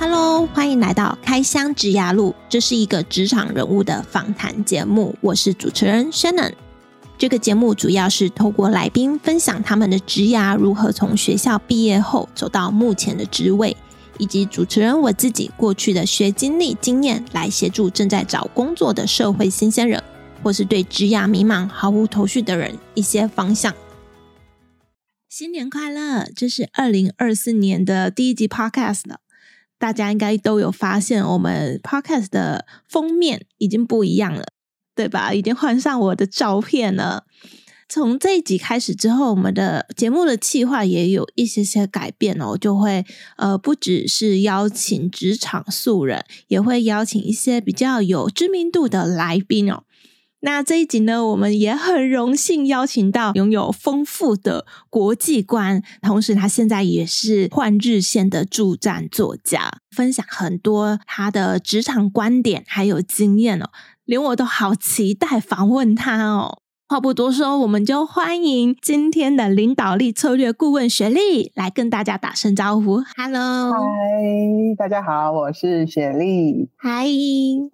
Hello，欢迎来到开箱职涯路，这是一个职场人物的访谈节目，我是主持人 Shannon。这个节目主要是透过来宾分享他们的职涯如何从学校毕业后走到目前的职位，以及主持人我自己过去的学经历经验，来协助正在找工作的社会新鲜人，或是对职涯迷茫毫无头绪的人一些方向。新年快乐！这是二零二四年的第一集 Podcast 了。大家应该都有发现，我们 Podcast 的封面已经不一样了，对吧？已经换上我的照片了。从这一集开始之后，我们的节目的企划也有一些些改变哦，就会呃，不只是邀请职场素人，也会邀请一些比较有知名度的来宾哦。那这一集呢，我们也很荣幸邀请到拥有丰富的国际观，同时他现在也是换日线的驻站作家，分享很多他的职场观点还有经验哦，连我都好期待访问他哦。话不多说，我们就欢迎今天的领导力策略顾问雪莉来跟大家打声招呼。Hello，嗨，大家好，我是雪莉。嗨，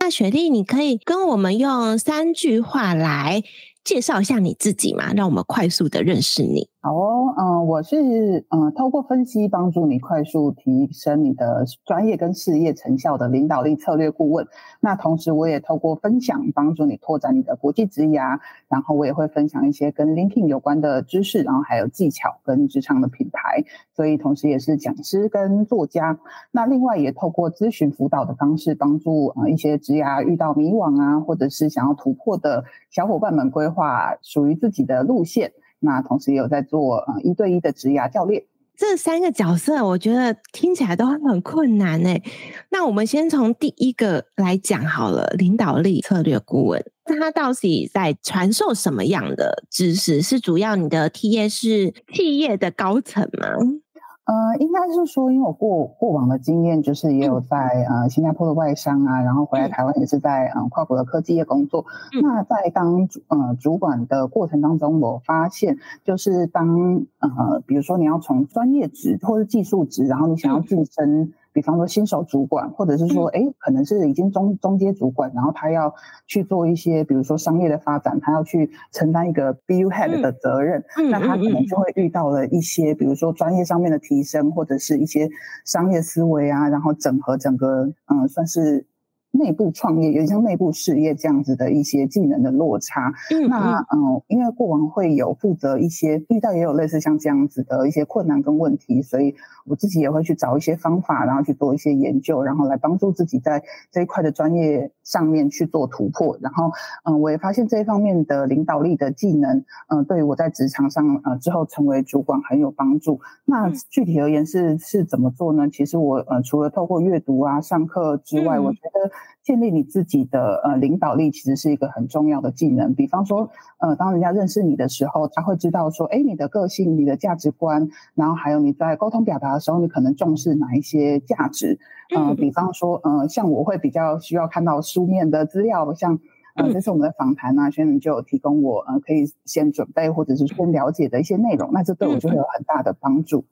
那雪莉，你可以跟我们用三句话来介绍一下你自己嘛？让我们快速的认识你。好哦，嗯、我是嗯、呃，透过分析帮助你快速提升你的专业跟事业成效的领导力策略顾问。那同时，我也透过分享帮助你拓展你的国际职涯，然后我也会分享一些跟 LinkedIn 有关的知识，然后还有技巧跟职场的品牌。所以，同时也是讲师跟作家。那另外也透过咨询辅导的方式，帮助呃一些职涯遇到迷惘啊，或者是想要突破的小伙伴们规划属于自己的路线。那同时也有在做呃一对一的职涯教练，这三个角色我觉得听起来都很困难诶。那我们先从第一个来讲好了，领导力策略顾问，他到底在传授什么样的知识？是主要你的 TA 是企业的高层吗？呃，应该是说，因为我过过往的经验，就是也有在呃新加坡的外商啊，然后回来台湾也是在嗯、呃、跨国的科技业工作。那在当呃主管的过程当中，我发现就是当呃比如说你要从专业职或是技术职，然后你想要晋升。比方说新手主管，或者是说，哎，可能是已经中中阶主管，然后他要去做一些，比如说商业的发展，他要去承担一个 BU head 的责任，那他可能就会遇到了一些，比如说专业上面的提升，或者是一些商业思维啊，然后整合整个，嗯，算是。内部创业有点像内部事业这样子的一些技能的落差。嗯，那嗯，因为过往会有负责一些遇到也有类似像这样子的一些困难跟问题，所以我自己也会去找一些方法，然后去做一些研究，然后来帮助自己在这一块的专业上面去做突破。然后嗯，我也发现这一方面的领导力的技能，嗯，对于我在职场上呃之后成为主管很有帮助。那具体而言是是怎么做呢？其实我呃除了透过阅读啊、上课之外，我觉得。建立你自己的呃领导力，其实是一个很重要的技能。比方说，呃，当人家认识你的时候，他会知道说，哎，你的个性、你的价值观，然后还有你在沟通表达的时候，你可能重视哪一些价值。呃，比方说，呃，像我会比较需要看到书面的资料，像呃，这次我们的访谈呢，学员就有提供我呃可以先准备或者是先了解的一些内容，那这对我就会有很大的帮助。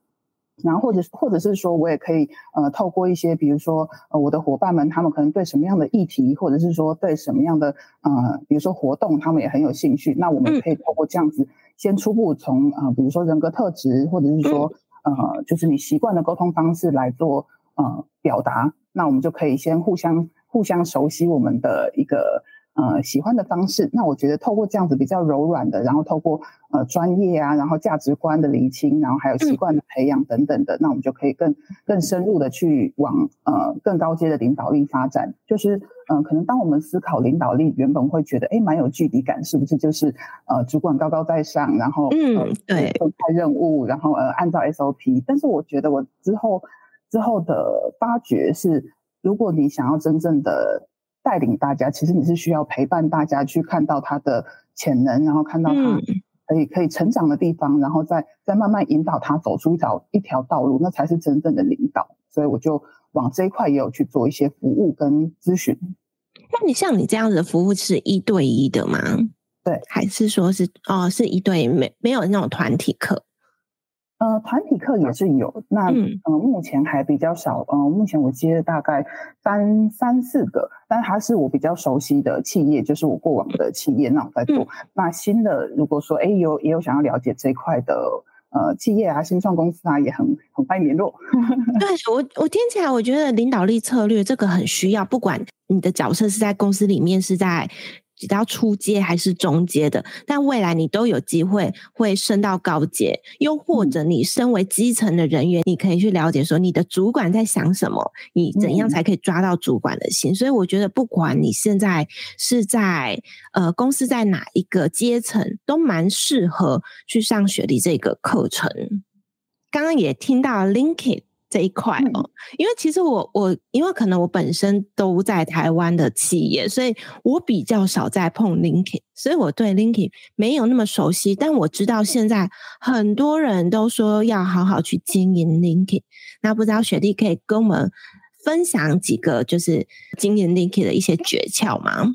然后或者或者是说我也可以呃透过一些比如说呃我的伙伴们他们可能对什么样的议题或者是说对什么样的呃比如说活动他们也很有兴趣，那我们可以透过这样子先初步从呃比如说人格特质或者是说呃就是你习惯的沟通方式来做呃表达，那我们就可以先互相互相熟悉我们的一个。呃，喜欢的方式，那我觉得透过这样子比较柔软的，然后透过呃专业啊，然后价值观的厘清，然后还有习惯的培养等等的，嗯、那我们就可以更更深入的去往呃更高阶的领导力发展。就是嗯、呃，可能当我们思考领导力，原本会觉得诶蛮有距离感，是不是？就是呃主管高高在上，然后嗯、呃、对分派任务，然后呃按照 SOP。但是我觉得我之后之后的发掘是，如果你想要真正的。带领大家，其实你是需要陪伴大家去看到他的潜能，然后看到他可以可以成长的地方，然后再再慢慢引导他走出一条一条道路，那才是真正的领导。所以我就往这一块也有去做一些服务跟咨询。那你像你这样子的服务是一对一的吗？对，还是说是哦是一对没没有那种团体课？呃，团体课也是有，那嗯、呃，目前还比较少，呃，目前我接了大概三三四个，但它是我比较熟悉的企业，就是我过往的企业，那我在做。嗯、那新的，如果说哎有也有想要了解这一块的呃企业啊，新创公司啊，也很很欢迎联络。对我我听起来，我觉得领导力策略这个很需要，不管你的角色是在公司里面，是在。比较初阶还是中阶的，但未来你都有机会会升到高阶，又或者你身为基层的人员，嗯、你可以去了解说你的主管在想什么，你怎样才可以抓到主管的心。嗯、所以我觉得，不管你现在是在呃公司在哪一个阶层，都蛮适合去上学历这个课程。刚刚也听到 LinkedIn。这一块哦，因为其实我我因为可能我本身都在台湾的企业，所以我比较少在碰 LinkedIn，所以我对 LinkedIn 没有那么熟悉。但我知道现在很多人都说要好好去经营 LinkedIn，那不知道雪莉可以跟我们分享几个就是经营 LinkedIn 的一些诀窍吗？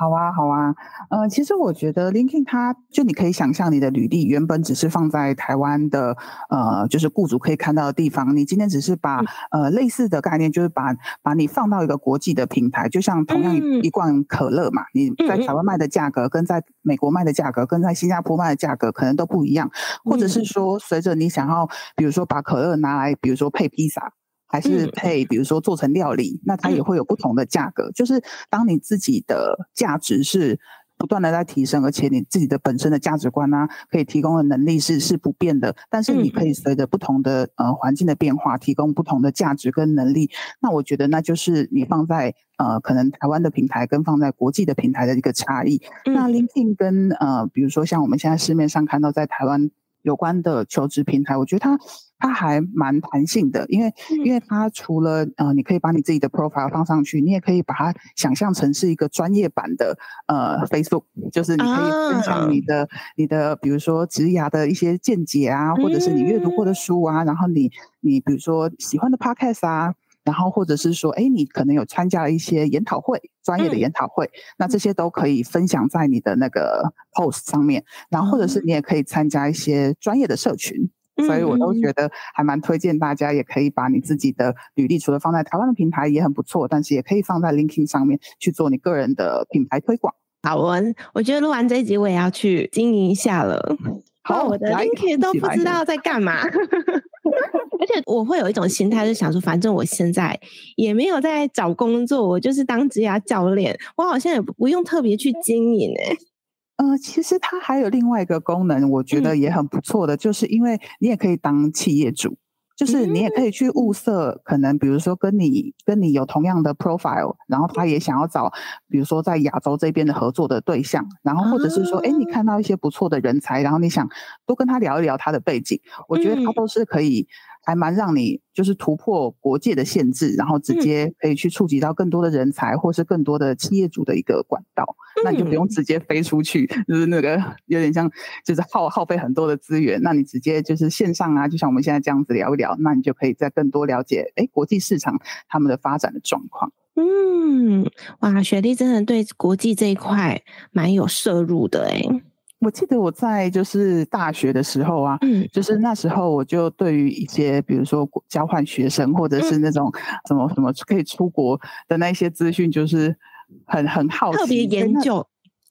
好啊，好啊，呃，其实我觉得 LinkedIn 它就你可以想象，你的履历原本只是放在台湾的，呃，就是雇主可以看到的地方。你今天只是把、嗯、呃类似的概念，就是把把你放到一个国际的平台，就像同样一一罐可乐嘛，嗯、你在台湾卖的价格跟在美国卖的价格跟在新加坡卖的价格可能都不一样，或者是说随着你想要，比如说把可乐拿来，比如说配披萨。还是配，比如说做成料理，嗯、那它也会有不同的价格。嗯、就是当你自己的价值是不断的在提升，而且你自己的本身的价值观啊，可以提供的能力是是不变的。但是你可以随着不同的呃环境的变化，提供不同的价值跟能力。那我觉得那就是你放在呃可能台湾的平台跟放在国际的平台的一个差异。嗯、那 LinkedIn 跟呃比如说像我们现在市面上看到在台湾有关的求职平台，我觉得它。它还蛮弹性的，因为因为它除了呃，你可以把你自己的 profile 放上去，你也可以把它想象成是一个专业版的呃 Facebook，就是你可以分享你的、啊、你的，比如说职涯的一些见解啊，或者是你阅读过的书啊，嗯、然后你你比如说喜欢的 podcast 啊，然后或者是说，哎，你可能有参加了一些研讨会，专业的研讨会，嗯、那这些都可以分享在你的那个 post 上面，然后或者是你也可以参加一些专业的社群。所以我都觉得还蛮推荐大家，也可以把你自己的履历，除了放在台湾的平台也很不错，但是也可以放在 LinkedIn 上面去做你个人的品牌推广。好，我我觉得录完这一集，我也要去经营一下了。好，我的 LinkedIn 都不知道在干嘛，而且我会有一种心态，就想说，反正我现在也没有在找工作，我就是当职涯教练，我好像也不用特别去经营哎、欸。呃，其实它还有另外一个功能，我觉得也很不错的，嗯、就是因为你也可以当企业主，就是你也可以去物色，可能比如说跟你跟你有同样的 profile，然后他也想要找，比如说在亚洲这边的合作的对象，然后或者是说，哎、嗯，你看到一些不错的人才，然后你想多跟他聊一聊他的背景，我觉得他都是可以。还蛮让你就是突破国界的限制，然后直接可以去触及到更多的人才，或是更多的企业主的一个管道。嗯、那你就不用直接飞出去，就是那个有点像，就是耗耗费很多的资源。那你直接就是线上啊，就像我们现在这样子聊一聊，那你就可以再更多了解，哎，国际市场他们的发展的状况。嗯，哇，雪莉真的对国际这一块蛮有涉入的哎。我记得我在就是大学的时候啊，嗯，就是那时候我就对于一些比如说交换学生或者是那种什么什么可以出国的那些资讯，就是很很好奇，特别研究。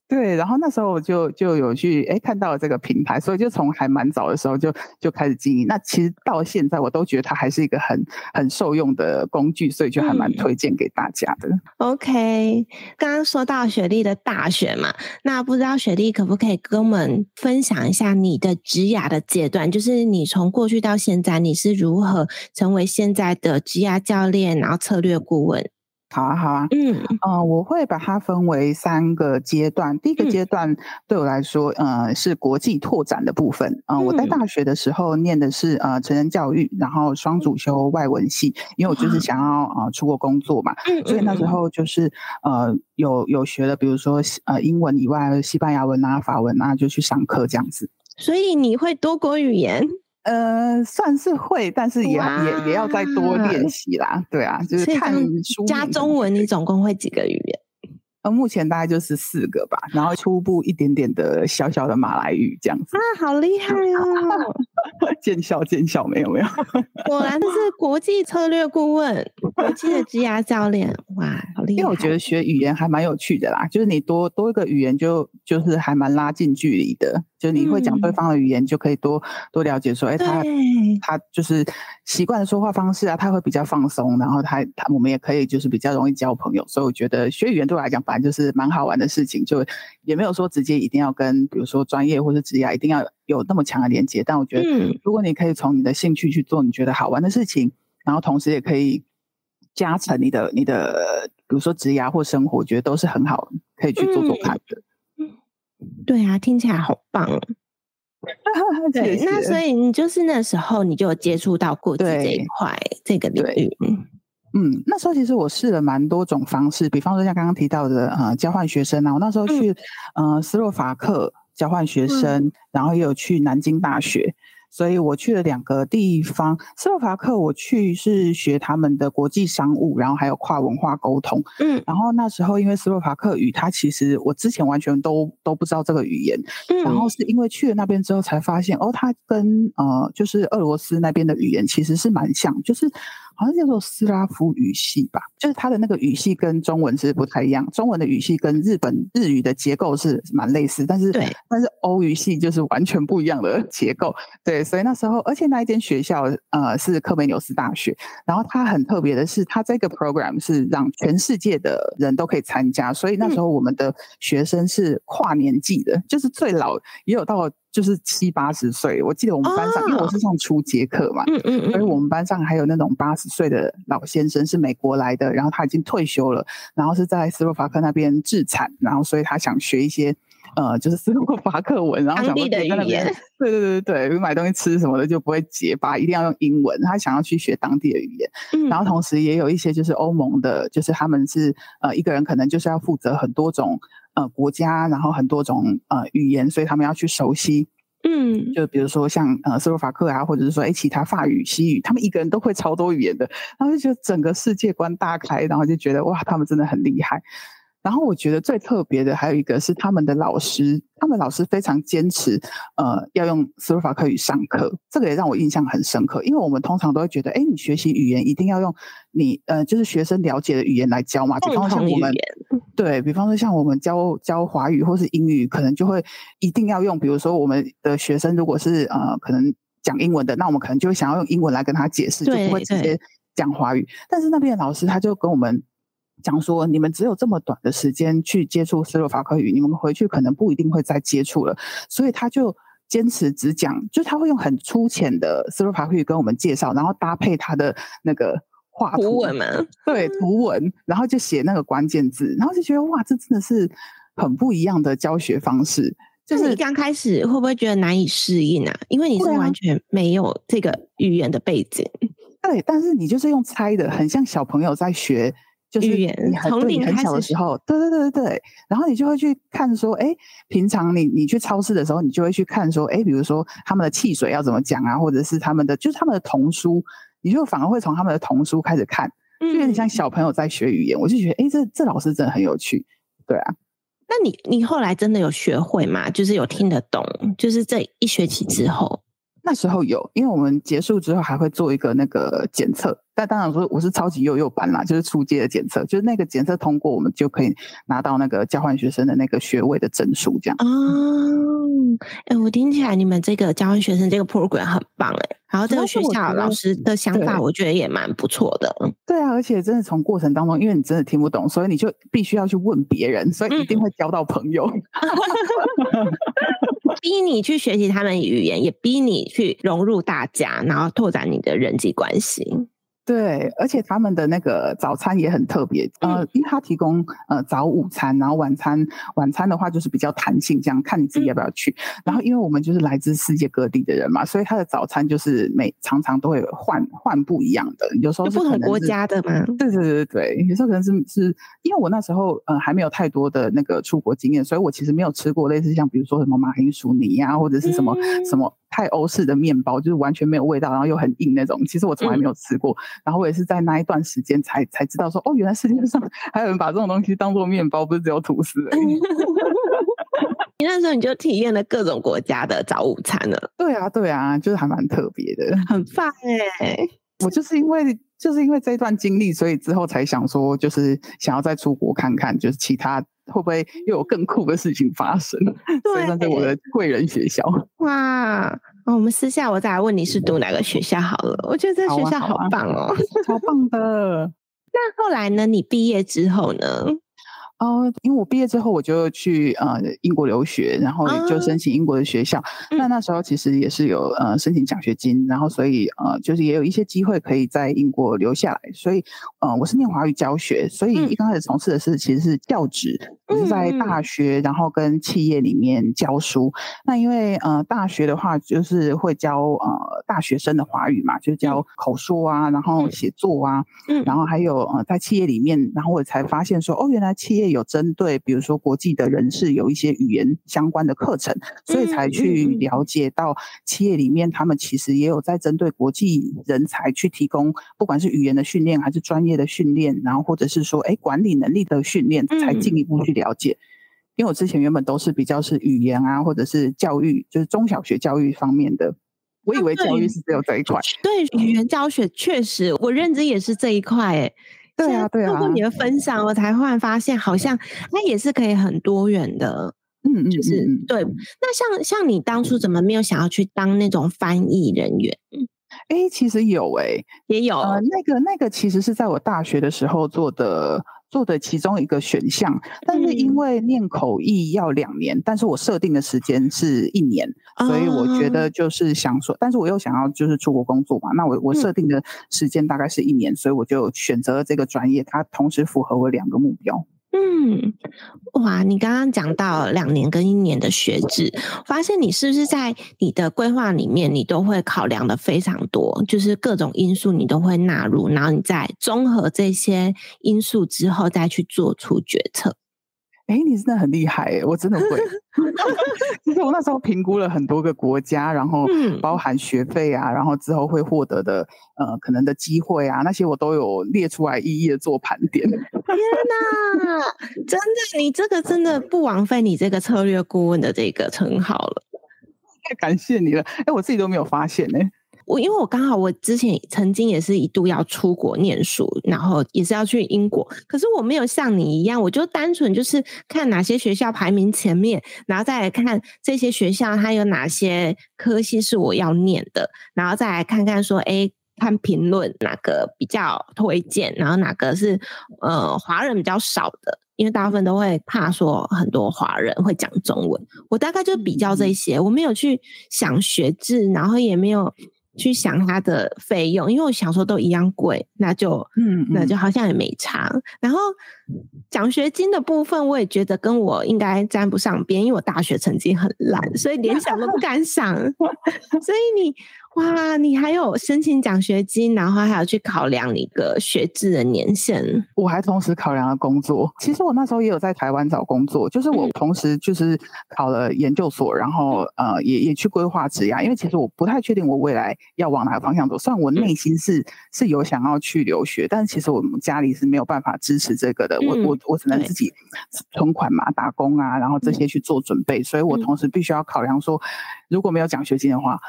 对，然后那时候我就就有去哎看到了这个平台，所以就从还蛮早的时候就就开始经营。那其实到现在我都觉得它还是一个很很受用的工具，所以就还蛮推荐给大家的。嗯、OK，刚刚说到雪莉的大学嘛，那不知道雪莉可不可以跟我们分享一下你的职涯的阶段，就是你从过去到现在你是如何成为现在的职涯教练，然后策略顾问？好啊，好啊，嗯，呃，我会把它分为三个阶段。第一个阶段对我来说，嗯、呃，是国际拓展的部分。嗯、呃，我在大学的时候念的是呃成人教育，然后双主修外文系，因为我就是想要呃出国工作嘛，所以那时候就是呃有有学了，比如说呃英文以外，西班牙文啊、法文啊，就去上课这样子。所以你会多国语言？呃，算是会，但是也也也要再多练习啦。对啊，就是看书加中文，你总共会几个语言？呃，目前大概就是四个吧，然后初步一点点的小小的马来语这样子。啊，好厉害哦！见笑见笑，没有没有，果然是国际策略顾问，国际的 职涯教练，哇，好厉害！因为我觉得学语言还蛮有趣的啦，就是你多多一个语言就就是还蛮拉近距离的，就你会讲对方的语言，就可以多、嗯、多了解说，哎，他他就是习惯的说话方式啊，他会比较放松，然后他他我们也可以就是比较容易交朋友，所以我觉得学语言对我来讲，反正就是蛮好玩的事情，就也没有说直接一定要跟比如说专业或者职业一定要有那么强的连接，但我觉得，如果你可以从你的兴趣去做你觉得好玩的事情，然后同时也可以加成你的你的，比如说职涯或生活，我觉得都是很好，可以去做做看的。嗯，对啊，听起来好棒。那所以你就是那时候你就有接触到国际这一块这个领域。嗯，那时候其实我试了蛮多种方式，比方说像刚刚提到的呃交换学生啊，我那时候去、嗯、呃斯洛伐克。交换学生，嗯、然后也有去南京大学，所以我去了两个地方。斯洛伐克我去是学他们的国际商务，然后还有跨文化沟通。嗯，然后那时候因为斯洛伐克语，它其实我之前完全都都不知道这个语言，嗯、然后是因为去了那边之后才发现，哦，它跟呃就是俄罗斯那边的语言其实是蛮像，就是。好像叫做斯拉夫语系吧，就是它的那个语系跟中文是不太一样。中文的语系跟日本日语的结构是蛮类似，但是对，但是欧语系就是完全不一样的结构。对，所以那时候，而且那一间学校呃是科梅纽斯大学，然后它很特别的是，它这个 program 是让全世界的人都可以参加，所以那时候我们的学生是跨年纪的，就是最老也有到。就是七八十岁，我记得我们班上，哦、因为我是上初阶课嘛，嗯嗯，所以我们班上还有那种八十岁的老先生，是美国来的，然后他已经退休了，然后是在斯洛伐克那边置产，然后所以他想学一些呃，就是斯洛伐克文，然后想说在那边，对对对对对，买东西吃什么的就不会结巴，一定要用英文，他想要去学当地的语言，嗯、然后同时也有一些就是欧盟的，就是他们是呃一个人可能就是要负责很多种。呃，国家，然后很多种呃语言，所以他们要去熟悉。嗯，就比如说像呃斯洛伐克啊，或者是说哎其他法语、西语，他们一个人都会超多语言的，然后就觉得整个世界观大开，然后就觉得哇，他们真的很厉害。然后我觉得最特别的还有一个是他们的老师，他们老师非常坚持，呃，要用斯洛伐克语上课，这个也让我印象很深刻。因为我们通常都会觉得，哎，你学习语言一定要用你呃，就是学生了解的语言来教嘛。比方说像我们，对，比方说像我们教教华语或是英语，可能就会一定要用，比如说我们的学生如果是呃，可能讲英文的，那我们可能就会想要用英文来跟他解释，就不会直接讲华语。但是那边的老师他就跟我们。讲说，你们只有这么短的时间去接触斯洛伐克语，你们回去可能不一定会再接触了，所以他就坚持只讲，就他会用很粗浅的斯洛伐克语跟我们介绍，然后搭配他的那个画图，图文嘛，对，图文，然后就写那个关键字，然后就觉得哇，这真的是很不一样的教学方式。就是你刚开始会不会觉得难以适应啊？因为你是完全没有这个语言的背景。对，但是你就是用猜的，很像小朋友在学。就是你很对你很小的时候，对对对对对，然后你就会去看说，哎，平常你你去超市的时候，你就会去看说，哎，比如说他们的汽水要怎么讲啊，或者是他们的就是他们的童书，你就反而会从他们的童书开始看，就有点像小朋友在学语言。嗯、我就觉得，哎，这这老师真的很有趣，对啊。那你你后来真的有学会吗？就是有听得懂？就是这一学期之后。那时候有，因为我们结束之后还会做一个那个检测，但当然说我是超级幼幼班啦，就是初阶的检测，就是那个检测通过，我们就可以拿到那个交换学生的那个学位的证书，这样。哦，哎、欸，我听起来你们这个交换学生这个 program 很棒哎，然后这个学校老师的想法，我觉得也蛮不错的。对，对啊，而且真的从过程当中，因为你真的听不懂，所以你就必须要去问别人，所以一定会交到朋友。嗯 逼你去学习他们语言，也逼你去融入大家，然后拓展你的人际关系。对，而且他们的那个早餐也很特别，嗯、呃，因为他提供呃早午餐，然后晚餐晚餐的话就是比较弹性，这样看你自己要不要去。嗯、然后因为我们就是来自世界各地的人嘛，所以他的早餐就是每常常都会换换不一样的，有时候不同国家的嘛。对对对对，有时候可能是是因为我那时候呃还没有太多的那个出国经验，所以我其实没有吃过类似像比如说什么马铃薯泥呀、啊，或者是什么、嗯、什么。太欧式的面包就是完全没有味道，然后又很硬那种。其实我从来没有吃过，嗯、然后我也是在那一段时间才才知道说，哦，原来世界上 还有人把这种东西当做面包，不是只有吐司而已。你那时候你就体验了各种国家的早午餐了。对啊，对啊，就是还蛮特别的，很棒哎！我就是因为就是因为这段经历，所以之后才想说，就是想要再出国看看，就是其他会不会又有更酷的事情发生。对，所以那是我的贵人学校。哇，我们私下我再来问你是读哪个学校好了。我觉得这学校好棒哦，好啊好啊超棒的。那后来呢？你毕业之后呢？哦，因为我毕业之后我就去呃英国留学，然后就申请英国的学校。那、哦、那，那时候其实也是有呃申请奖学金，然后所以呃就是也有一些机会可以在英国留下来。所以呃我是念华语教学，所以一刚开始从事的是其实是教职，我、嗯、是在大学然后跟企业里面教书。嗯、那因为呃大学的话就是会教呃大学生的华语嘛，就是教口说啊，然后写作啊，嗯，然后还有呃在企业里面，然后我才发现说哦原来企业。有针对，比如说国际的人士有一些语言相关的课程，所以才去了解到企业里面他们其实也有在针对国际人才去提供，不管是语言的训练还是专业的训练，然后或者是说哎管理能力的训练，才进一步去了解。因为我之前原本都是比较是语言啊，或者是教育，就是中小学教育方面的，我以为教育是只有这一块。对，语言教学确实，我认知也是这一块，哎。对啊，对啊。通过你的分享，我才忽然发现，好像它也是可以很多元的。嗯嗯，就是对。那像像你当初怎么没有想要去当那种翻译人员？哎，其实有哎、欸，也有。呃，那个那个其实是在我大学的时候做的。做的其中一个选项，但是因为念口译要两年，嗯、但是我设定的时间是一年，所以我觉得就是想说，嗯、但是我又想要就是出国工作嘛，那我我设定的时间大概是一年，所以我就选择了这个专业，它同时符合我两个目标。嗯，哇，你刚刚讲到两年跟一年的学制，发现你是不是在你的规划里面，你都会考量的非常多，就是各种因素你都会纳入，然后你再综合这些因素之后再去做出决策。哎，你真的很厉害哎！我真的会。其实我那时候评估了很多个国家，然后包含学费啊，然后之后会获得的呃可能的机会啊，那些我都有列出来，一一的做盘点。天哪，真的，你这个真的不枉费你这个策略顾问的这个称号了。太感谢你了！哎，我自己都没有发现呢。我因为我刚好我之前曾经也是一度要出国念书，然后也是要去英国，可是我没有像你一样，我就单纯就是看哪些学校排名前面，然后再来看这些学校它有哪些科系是我要念的，然后再来看看说，哎，看评论哪个比较推荐，然后哪个是呃华人比较少的，因为大部分都会怕说很多华人会讲中文，我大概就比较这些，我没有去想学制，然后也没有。去想它的费用，因为我想说都一样贵，那就嗯，那就好像也没差。然后奖学金的部分，我也觉得跟我应该沾不上边，因为我大学成绩很烂，所以连想都不敢想。所以你。哇，你还有申请奖学金，然后还要去考量你个学制的年限。我还同时考量了工作。其实我那时候也有在台湾找工作，就是我同时就是考了研究所，然后呃也也去规划职涯。因为其实我不太确定我未来要往哪个方向走。虽然我内心是是有想要去留学，但是其实我们家里是没有办法支持这个的。我我我只能自己存款嘛，打工啊，然后这些去做准备。所以我同时必须要考量说，如果没有奖学金的话。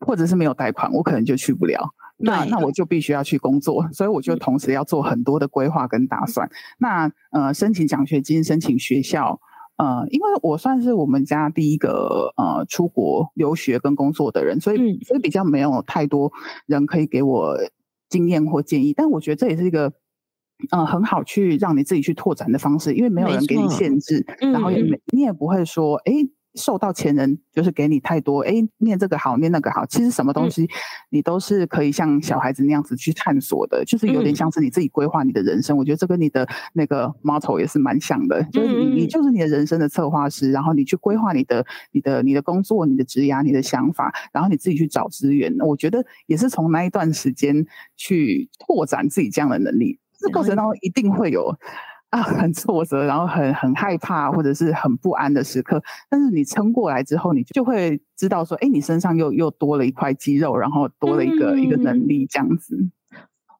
或者是没有贷款，我可能就去不了。那那我就必须要去工作，所以我就同时要做很多的规划跟打算。那呃，申请奖学金，申请学校，呃，因为我算是我们家第一个呃出国留学跟工作的人，所以所以比较没有太多人可以给我经验或建议。但我觉得这也是一个呃很好去让你自己去拓展的方式，因为没有人给你限制，然后也没你也不会说哎。诶受到前人就是给你太多，哎，念这个好，念那个好。其实什么东西你都是可以像小孩子那样子去探索的，就是有点像是你自己规划你的人生。我觉得这跟你的那个 motto 也是蛮像的，就是你你就是你的人生的策划师，然后你去规划你的你的你的工作、你的职涯、你的想法，然后你自己去找资源。我觉得也是从那一段时间去拓展自己这样的能力。这过程当中一定会有。啊，很挫折，然后很很害怕，或者是很不安的时刻。但是你撑过来之后，你就会知道说，哎，你身上又又多了一块肌肉，然后多了一个、嗯、一个能力，这样子。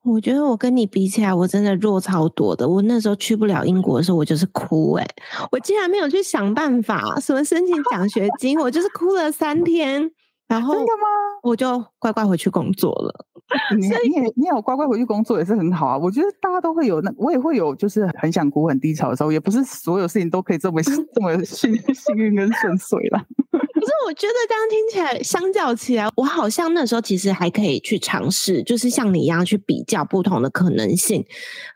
我觉得我跟你比起来，我真的弱超多的。我那时候去不了英国的时候，我就是哭哎、欸，我竟然没有去想办法什么申请奖学金，我就是哭了三天。然后真的吗？我就乖乖回去工作了。你你也你有乖乖回去工作也是很好啊。我觉得大家都会有那，我也会有，就是很想哭、很低潮的时候。也不是所有事情都可以这么 这么幸幸运跟顺遂啦。可是我觉得这样听起来，相较起来，我好像那时候其实还可以去尝试，就是像你一样去比较不同的可能性。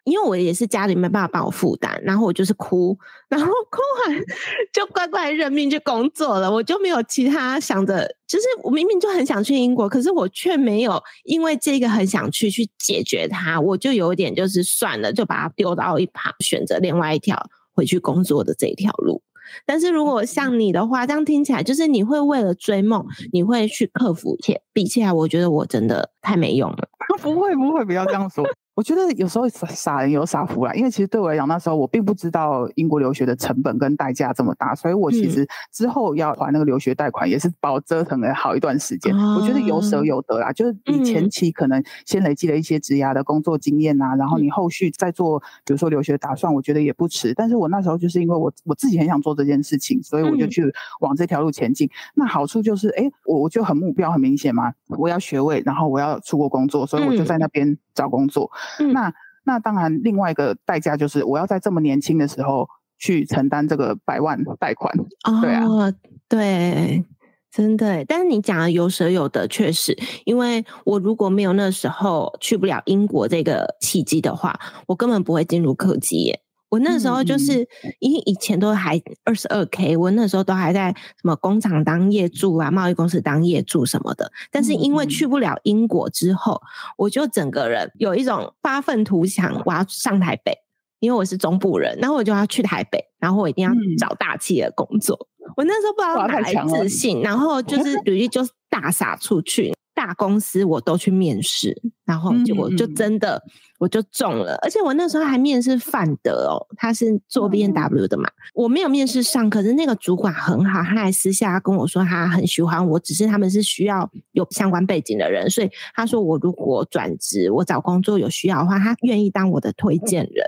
因为我也是家里没办法帮我负担，然后我就是哭，然后哭完 就乖乖认命去工作了，我就没有其他想着，就是我明明就很想去英国，可是我却没有因为这个很想去去解决它，我就有点就是算了，就把它丢到一旁，选择另外一条回去工作的这一条路。但是如果像你的话，这样听起来就是你会为了追梦，你会去克服一切，比起来，我觉得我真的太没用了。不会不会，不要这样说。我觉得有时候傻人有傻福啦，因为其实对我来讲，那时候我并不知道英国留学的成本跟代价这么大，所以我其实之后要还那个留学贷款，也是把我折腾了好一段时间。嗯、我觉得有舍有得啦，就是你前期可能先累积了一些职涯的工作经验啊，然后你后续再做，比如说留学打算，我觉得也不迟。但是我那时候就是因为我我自己很想做这件事情，所以我就去往这条路前进。那好处就是，哎，我我就很目标很明显嘛，我要学位，然后我要出国工作，所以我就在那边找工作。嗯、那那当然，另外一个代价就是我要在这么年轻的时候去承担这个百万贷款。哦，对啊，对，真的。但是你讲的有舍有得，确实，因为我如果没有那时候去不了英国这个契机的话，我根本不会进入科技业。我那时候就是因为以前都还二十二 K，我那时候都还在什么工厂当业主啊，贸易公司当业主什么的。但是因为去不了英国之后，我就整个人有一种发愤图强，我要上台北，因为我是中部人，然后我就要去台北，然后我一定要找大企业工作。我那时候不知道哪来自信，然后就是 履历就大撒出去。大公司我都去面试，然后结果就真的我就中了，而且我那时候还面试范德哦，他是做 B N W 的嘛，我没有面试上，可是那个主管很好，他还私下跟我说他很喜欢我，只是他们是需要有相关背景的人，所以他说我如果转职，我找工作有需要的话，他愿意当我的推荐人。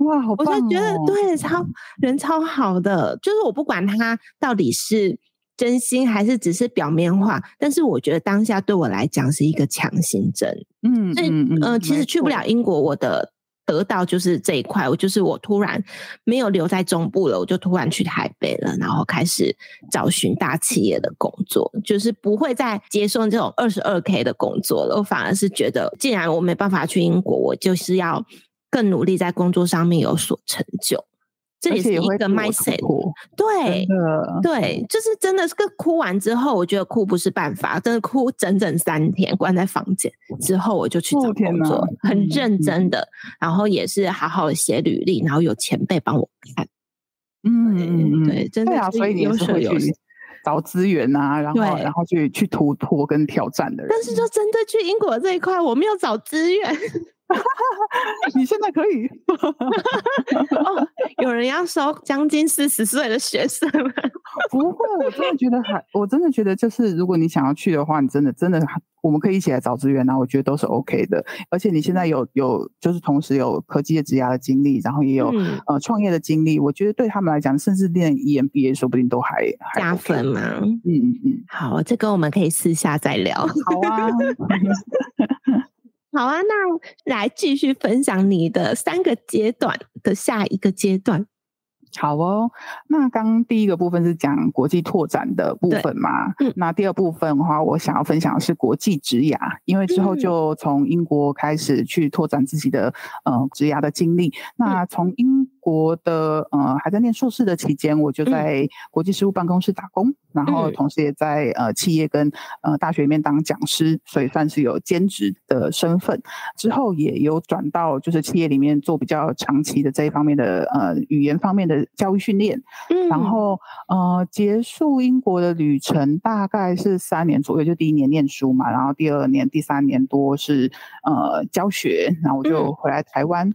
哇，好棒哦！我就觉得对，超人超好的，就是我不管他到底是。真心还是只是表面化，但是我觉得当下对我来讲是一个强心针。嗯，所以嗯、呃，其实去不了英国，我的得到就是这一块。我就是我突然没有留在中部了，我就突然去台北了，然后开始找寻大企业的工作，就是不会再接受这种二十二 K 的工作了。我反而是觉得，既然我没办法去英国，我就是要更努力在工作上面有所成就。这也是一个 mindset，对对，就是真的是个哭完之后，我觉得哭不是办法，真的哭整整三天，关在房间之后，我就去找工作，很认真的，然后也是好好的写履历，然后有前辈帮我看，嗯嗯嗯，对，真的啊，所以你有时候去找资源啊，然后然后去去突破跟挑战的人，但是就针对去英国这一块，我没有找资源。你现在可以 哦？有人要收将近四十岁的学生吗？不会，我真的觉得还，我真的觉得就是，如果你想要去的话，你真的真的，我们可以一起来找资源啊，我觉得都是 OK 的。而且你现在有有，就是同时有科技的职涯的经历，然后也有、嗯、呃创业的经历，我觉得对他们来讲，甚至练 EMBA 说不定都还、OK、加分嘛。嗯嗯嗯，好，这个我们可以私下再聊。好啊。好啊，那来继续分享你的三个阶段的下一个阶段。好哦，那刚刚第一个部分是讲国际拓展的部分嘛，嗯，那第二部分的话，我想要分享的是国际职涯，因为之后就从英国开始去拓展自己的呃职涯的经历。那从英国的呃还在念硕士的期间，我就在国际事务办公室打工，然后同时也在呃企业跟呃大学里面当讲师，所以算是有兼职的身份。之后也有转到就是企业里面做比较长期的这一方面的呃语言方面的。教育训练，嗯，然后呃，结束英国的旅程大概是三年左右，就第一年念书嘛，然后第二年、第三年多是呃教学，然后我就回来台湾。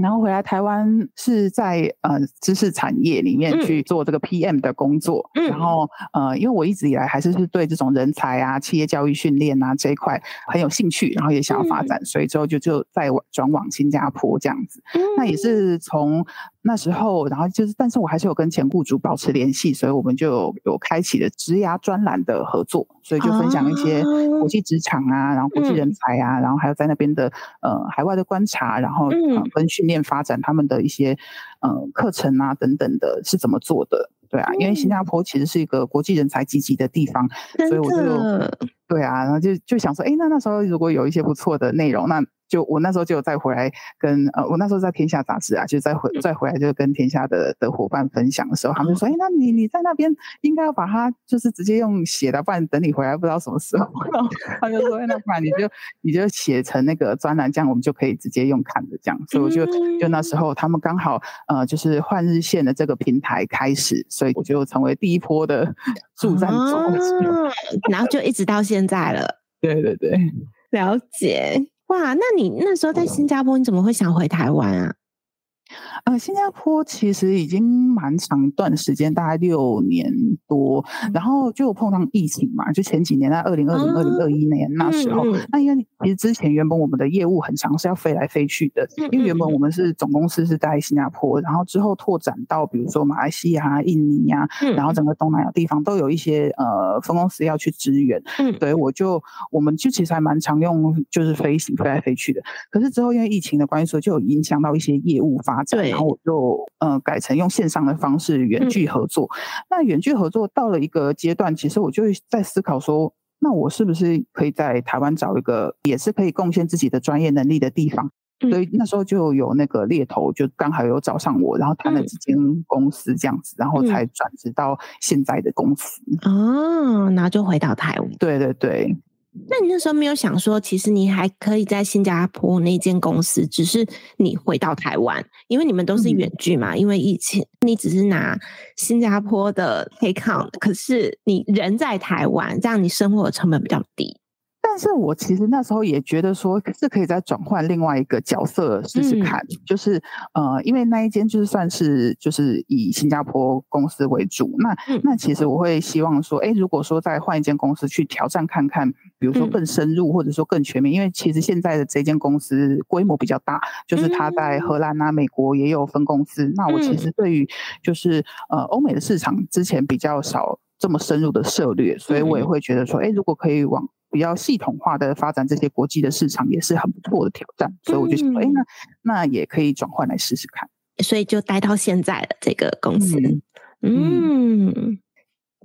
然后回来台湾是在呃知识产业里面去做这个 PM 的工作，嗯、然后呃，因为我一直以来还是是对这种人才啊、企业教育训练啊这一块很有兴趣，然后也想要发展，嗯、所以之后就就再转往新加坡这样子。嗯、那也是从那时候，然后就是，但是我还是有跟前雇主保持联系，所以我们就有，有开启了职涯专栏的合作，所以就分享一些国际职场啊，然后国际人才啊，嗯、然后还有在那边的呃海外的观察，然后、呃、跟训练发展他们的一些呃课程啊等等的是怎么做的，对啊，因为新加坡其实是一个国际人才济济的地方，所以我就对啊，然后就就想说，哎，那那时候如果有一些不错的内容，那。就我那时候就有再回来跟呃，我那时候在天下杂志啊，就再回再回来就跟天下的的伙伴分享的时候，他们就说：“哎，那你你在那边应该要把它就是直接用写的，不然等你回来不知道什么时候。”他就说：“那不然你就你就写成那个专栏，这样我们就可以直接用看的这样。”所以我就就那时候他们刚好呃，就是换日线的这个平台开始，所以我就成为第一波的驻站总监，然后就一直到现在了。对对对，了解。哇，那你那时候在新加坡，你怎么会想回台湾啊？呃，新加坡其实已经蛮长一段时间，大概六年多，嗯、然后就碰上疫情嘛，就前几年在二零二零、二零二一年那时候，嗯嗯、那因为其实之前原本我们的业务很长，是要飞来飞去的，因为原本我们是总公司是在新加坡，然后之后拓展到比如说马来西亚、印尼呀、然后整个东南亚地方都有一些呃分公司要去支援，嗯，所以我就我们就其实还蛮常用就是飞行飞来飞去的，可是之后因为疫情的关系，所以就有影响到一些业务发展。对然后我就呃改成用线上的方式远距合作。嗯、那远距合作到了一个阶段，其实我就在思考说，那我是不是可以在台湾找一个也是可以贡献自己的专业能力的地方？嗯、所以那时候就有那个猎头就刚好有找上我，然后谈了几间公司这样子，嗯、然后才转职到现在的公司。哦，然后就回到台湾。对对对。那你那时候没有想说，其实你还可以在新加坡那间公司，只是你回到台湾，因为你们都是远距嘛，嗯、因为疫情，你只是拿新加坡的 account，可是你人在台湾，这样你生活的成本比较低。但是我其实那时候也觉得说，是可以再转换另外一个角色试试看，嗯、就是呃，因为那一间就是算是就是以新加坡公司为主，那、嗯、那其实我会希望说，哎，如果说再换一间公司去挑战看看，比如说更深入或者说更全面，嗯、因为其实现在的这间公司规模比较大，就是它在荷兰啊、美国也有分公司。嗯、那我其实对于就是呃欧美的市场之前比较少这么深入的策略，所以我也会觉得说，哎，如果可以往比较系统化的发展这些国际的市场也是很不错的挑战，所以我就想说，哎、嗯，那那也可以转换来试试看，所以就待到现在了这个公司。嗯，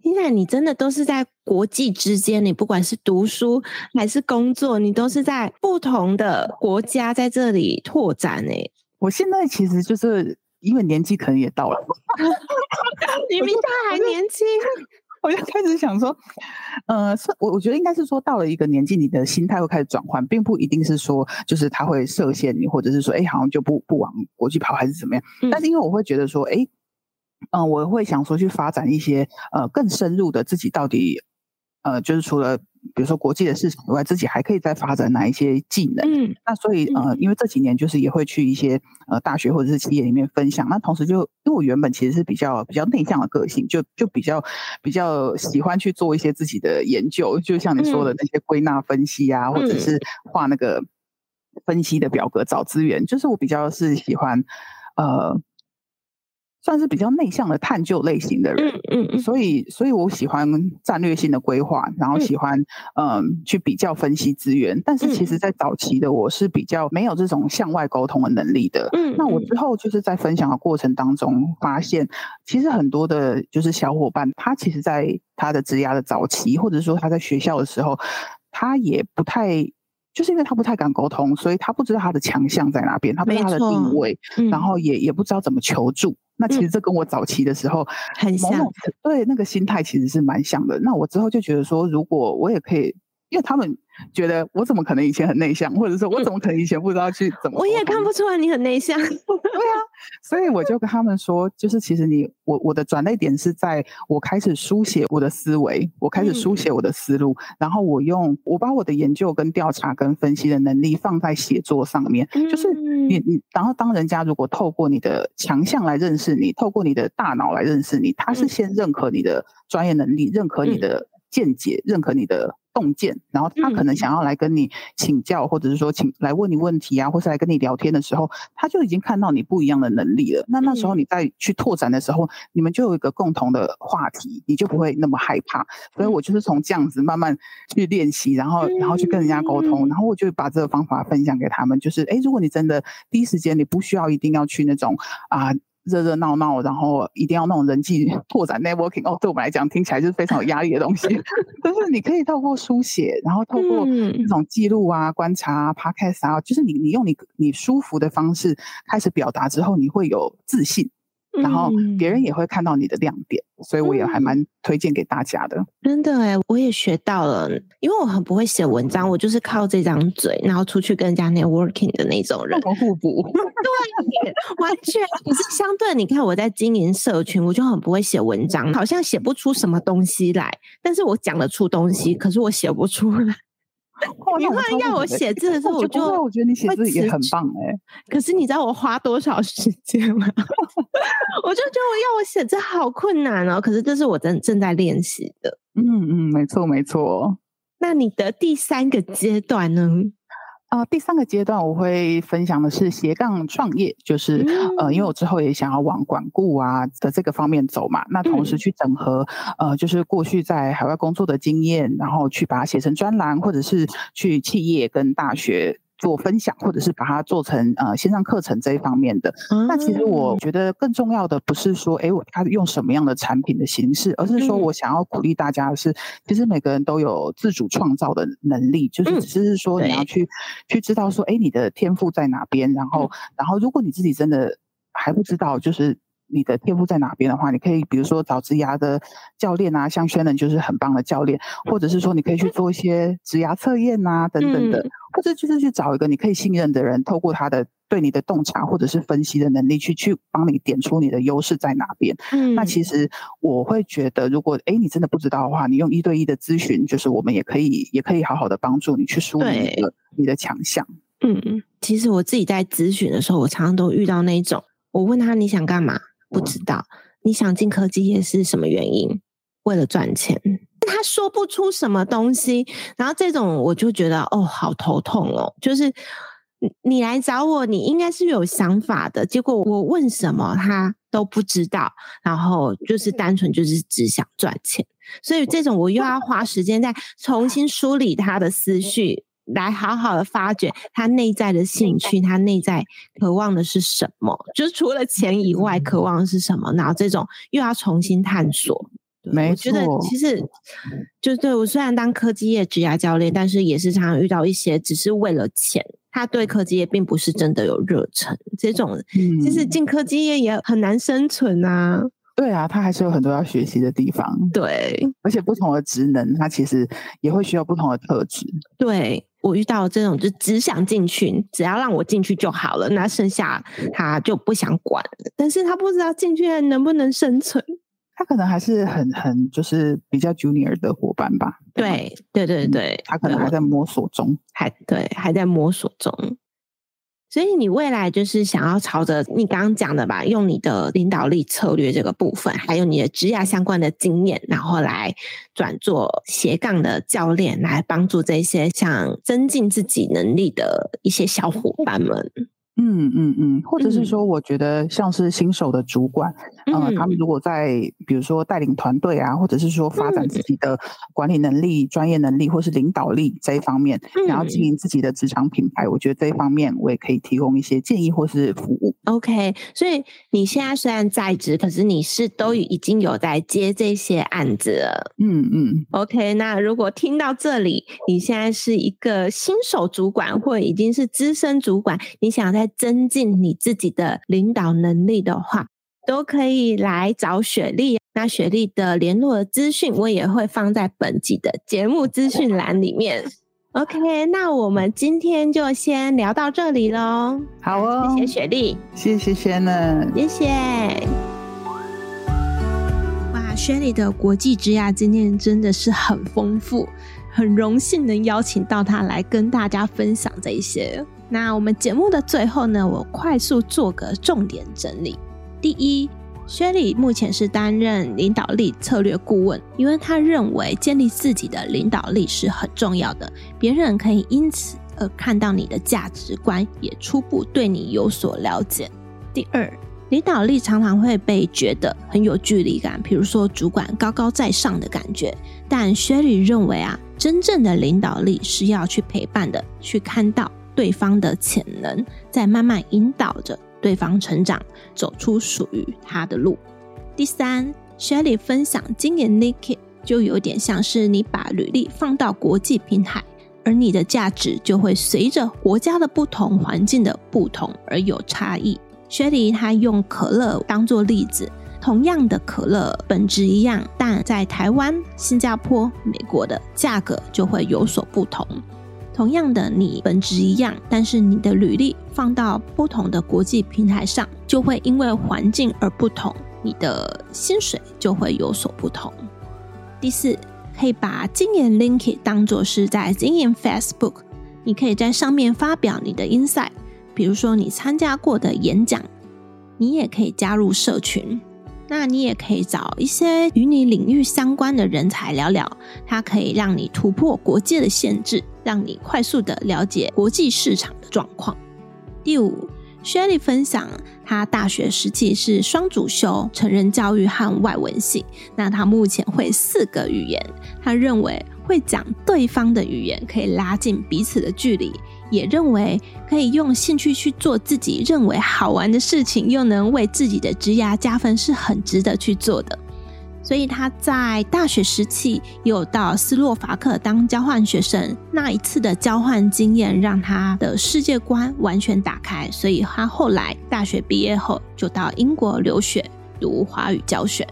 现在、嗯、你真的都是在国际之间，你不管是读书还是工作，你都是在不同的国家在这里拓展。哎，我现在其实就是因为年纪可能也到了，你比他还年轻。我就开始想说，呃，是我我觉得应该是说，到了一个年纪，你的心态会开始转换，并不一定是说，就是他会设限你，或者是说，哎，好像就不不往国际跑，还是怎么样。嗯、但是因为我会觉得说，哎，嗯、呃，我会想说去发展一些呃更深入的自己到底，呃，就是除了。比如说国际的市场以外，自己还可以再发展哪一些技能？嗯，那所以呃，因为这几年就是也会去一些呃大学或者是企业里面分享。那同时就因为我原本其实是比较比较内向的个性，就就比较比较喜欢去做一些自己的研究，就像你说的那些归纳分析啊，嗯、或者是画那个分析的表格找资源，就是我比较是喜欢呃。算是比较内向的探究类型的人，嗯嗯，所以所以我喜欢战略性的规划，然后喜欢嗯、呃、去比较分析资源，但是其实在早期的我是比较没有这种向外沟通的能力的，嗯，那我之后就是在分享的过程当中发现，其实很多的就是小伙伴，他其实在他的职涯的早期，或者说他在学校的时候，他也不太。就是因为他不太敢沟通，所以他不知道他的强项在哪边，他不知道他的定位，嗯、然后也也不知道怎么求助。那其实这跟我早期的时候很像，对那个心态其实是蛮像的。那我之后就觉得说，如果我也可以因为他们觉得我怎么可能以前很内向，或者说我怎么可能以前不知道去怎么、嗯。我也看不出来你很内向。对啊，所以我就跟他们说，就是其实你我我的转捩点是在我开始书写我的思维，我开始书写我的思路，嗯、然后我用我把我的研究跟调查跟分析的能力放在写作上面，嗯、就是你你然后当人家如果透过你的强项来认识你，透过你的大脑来认识你，他是先认可你的专业能力，认可你的。见解，认可你的洞见，然后他可能想要来跟你请教，嗯、或者是说请来问你问题啊，或是来跟你聊天的时候，他就已经看到你不一样的能力了。那那时候你再去拓展的时候，嗯、你们就有一个共同的话题，你就不会那么害怕。所以我就是从这样子慢慢去练习，然后然后去跟人家沟通，然后我就把这个方法分享给他们。就是哎，如果你真的第一时间，你不需要一定要去那种啊。热热闹闹，然后一定要那种人际 拓展 （networking） 哦，对我们来讲听起来就是非常有压力的东西。但是你可以透过书写，然后透过这种记录啊、观察啊、podcast 啊，就是你你用你你舒服的方式开始表达之后，你会有自信。然后别人也会看到你的亮点，嗯、所以我也还蛮推荐给大家的。嗯、真的哎，我也学到了，因为我很不会写文章，我就是靠这张嘴，然后出去跟人家 networking 的那种人。互补，对，完全。可是相对，你看我在经营社群，我就很不会写文章，好像写不出什么东西来。但是我讲得出东西，可是我写不出来。你突然要我写字的时候，我就我觉得你写字也很棒哎。可是你知道我花多少时间吗？我就觉得我要我写字好困难哦。可是这是我正正在练习的。嗯嗯，没错没错。那你的第三个阶段呢？啊、呃，第三个阶段我会分享的是斜杠创业，就是、嗯、呃，因为我之后也想要往管顾啊的这个方面走嘛，那同时去整合、嗯、呃，就是过去在海外工作的经验，然后去把它写成专栏，或者是去企业跟大学。做分享，或者是把它做成呃线上课程这一方面的。嗯、那其实我觉得更重要的不是说，哎，我他用什么样的产品的形式，而是说我想要鼓励大家的是，其实每个人都有自主创造的能力，就是只是说你要去、嗯、去知道说，哎，你的天赋在哪边，然后、嗯、然后如果你自己真的还不知道，就是。你的天赋在哪边的话，你可以比如说找职涯的教练啊，像 Shannon 就是很棒的教练，或者是说你可以去做一些职涯测验啊等等的，嗯、或者就是去找一个你可以信任的人，透过他的对你的洞察或者是分析的能力去去帮你点出你的优势在哪边。嗯，那其实我会觉得，如果哎你真的不知道的话，你用一对一的咨询，就是我们也可以也可以好好的帮助你去梳理你的对你的强项。嗯嗯，其实我自己在咨询的时候，我常常都遇到那一种，我问他你想干嘛？不知道你想进科技业是什么原因？为了赚钱，他说不出什么东西，然后这种我就觉得哦，好头痛哦。就是你来找我，你应该是有想法的，结果我问什么他都不知道，然后就是单纯就是只想赚钱，所以这种我又要花时间再重新梳理他的思绪。来好好的发掘他内在的兴趣，他内在渴望的是什么？就是除了钱以外，渴望的是什么？然后这种又要重新探索。没错。我觉得其实就对我虽然当科技业职涯教练，但是也是常常遇到一些只是为了钱，他对科技业并不是真的有热忱。这种其实进科技业也很难生存啊。对啊，他还是有很多要学习的地方。对，而且不同的职能，他其实也会需要不同的特质。对。我遇到这种就只想进去，只要让我进去就好了，那剩下他就不想管了。但是他不知道进去还能不能生存，他可能还是很很就是比较 junior 的伙伴吧。对对对对，嗯，他可能还在摸索中，还对还在摸索中。所以你未来就是想要朝着你刚刚讲的吧，用你的领导力策略这个部分，还有你的职业相关的经验，然后来转做斜杠的教练，来帮助这些想增进自己能力的一些小伙伴们。嗯嗯嗯，或者是说，我觉得像是新手的主管，嗯、呃，他们如果在比如说带领团队啊，或者是说发展自己的管理能力、嗯、专业能力，或是领导力这一方面，然后经营自己的职场品牌，我觉得这一方面我也可以提供一些建议或是服务。OK，所以你现在虽然在职，可是你是都已经有在接这些案子了。嗯嗯。OK，那如果听到这里，你现在是一个新手主管，或已经是资深主管，你想在增进你自己的领导能力的话，都可以来找雪莉。那雪莉的联络的资讯我也会放在本集的节目资讯栏里面。OK，那我们今天就先聊到这里喽。好哦，谢谢雪莉，谢谢 Shannon，谢谢。哇，雪莉的国际职涯经验真的是很丰富，很荣幸能邀请到她来跟大家分享这一些。那我们节目的最后呢，我快速做个重点整理。第一。雪莉目前是担任领导力策略顾问，因为他认为建立自己的领导力是很重要的，别人可以因此而看到你的价值观，也初步对你有所了解。第二，领导力常常会被觉得很有距离感，比如说主管高高在上的感觉。但雪莉认为啊，真正的领导力是要去陪伴的，去看到对方的潜能，在慢慢引导着。对方成长，走出属于他的路。第三，Shelly 分享经营 Nike 就有点像是你把履历放到国际平台，而你的价值就会随着国家的不同、环境的不同而有差异。Shelly 他用可乐当做例子，同样的可乐本质一样，但在台湾、新加坡、美国的价格就会有所不同。同样的，你本质一样，但是你的履历放到不同的国际平台上，就会因为环境而不同，你的薪水就会有所不同。第四，可以把经营 l i n k i n 当作是在经营 Facebook，你可以在上面发表你的 insight，比如说你参加过的演讲，你也可以加入社群。那你也可以找一些与你领域相关的人才聊聊，它可以让你突破国界的限制，让你快速的了解国际市场的状况。第五，Shelly 分享，他大学时期是双主修成人教育和外文系，那他目前会四个语言，他认为会讲对方的语言可以拉近彼此的距离。也认为可以用兴趣去做自己认为好玩的事情，又能为自己的职涯加分，是很值得去做的。所以他在大学时期有到斯洛伐克当交换学生，那一次的交换经验让他的世界观完全打开。所以他后来大学毕业后就到英国留学读华语教学。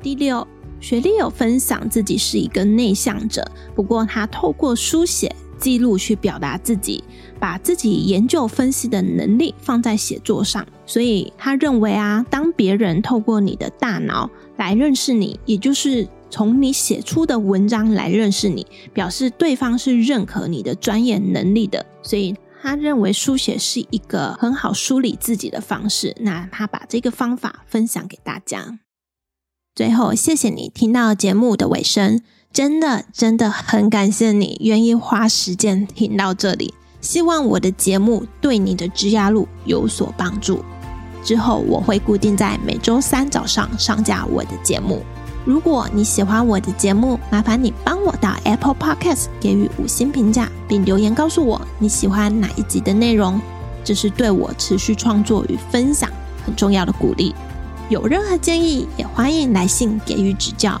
第六，雪莉有分享自己是一个内向者，不过他透过书写。记录去表达自己，把自己研究分析的能力放在写作上，所以他认为啊，当别人透过你的大脑来认识你，也就是从你写出的文章来认识你，表示对方是认可你的专业能力的，所以他认为书写是一个很好梳理自己的方式。那他把这个方法分享给大家。最后，谢谢你听到节目的尾声。真的真的很感谢你愿意花时间听到这里，希望我的节目对你的职涯路有所帮助。之后我会固定在每周三早上上架我的节目。如果你喜欢我的节目，麻烦你帮我到 Apple Podcast 给予五星评价，并留言告诉我你喜欢哪一集的内容，这是对我持续创作与分享很重要的鼓励。有任何建议，也欢迎来信给予指教。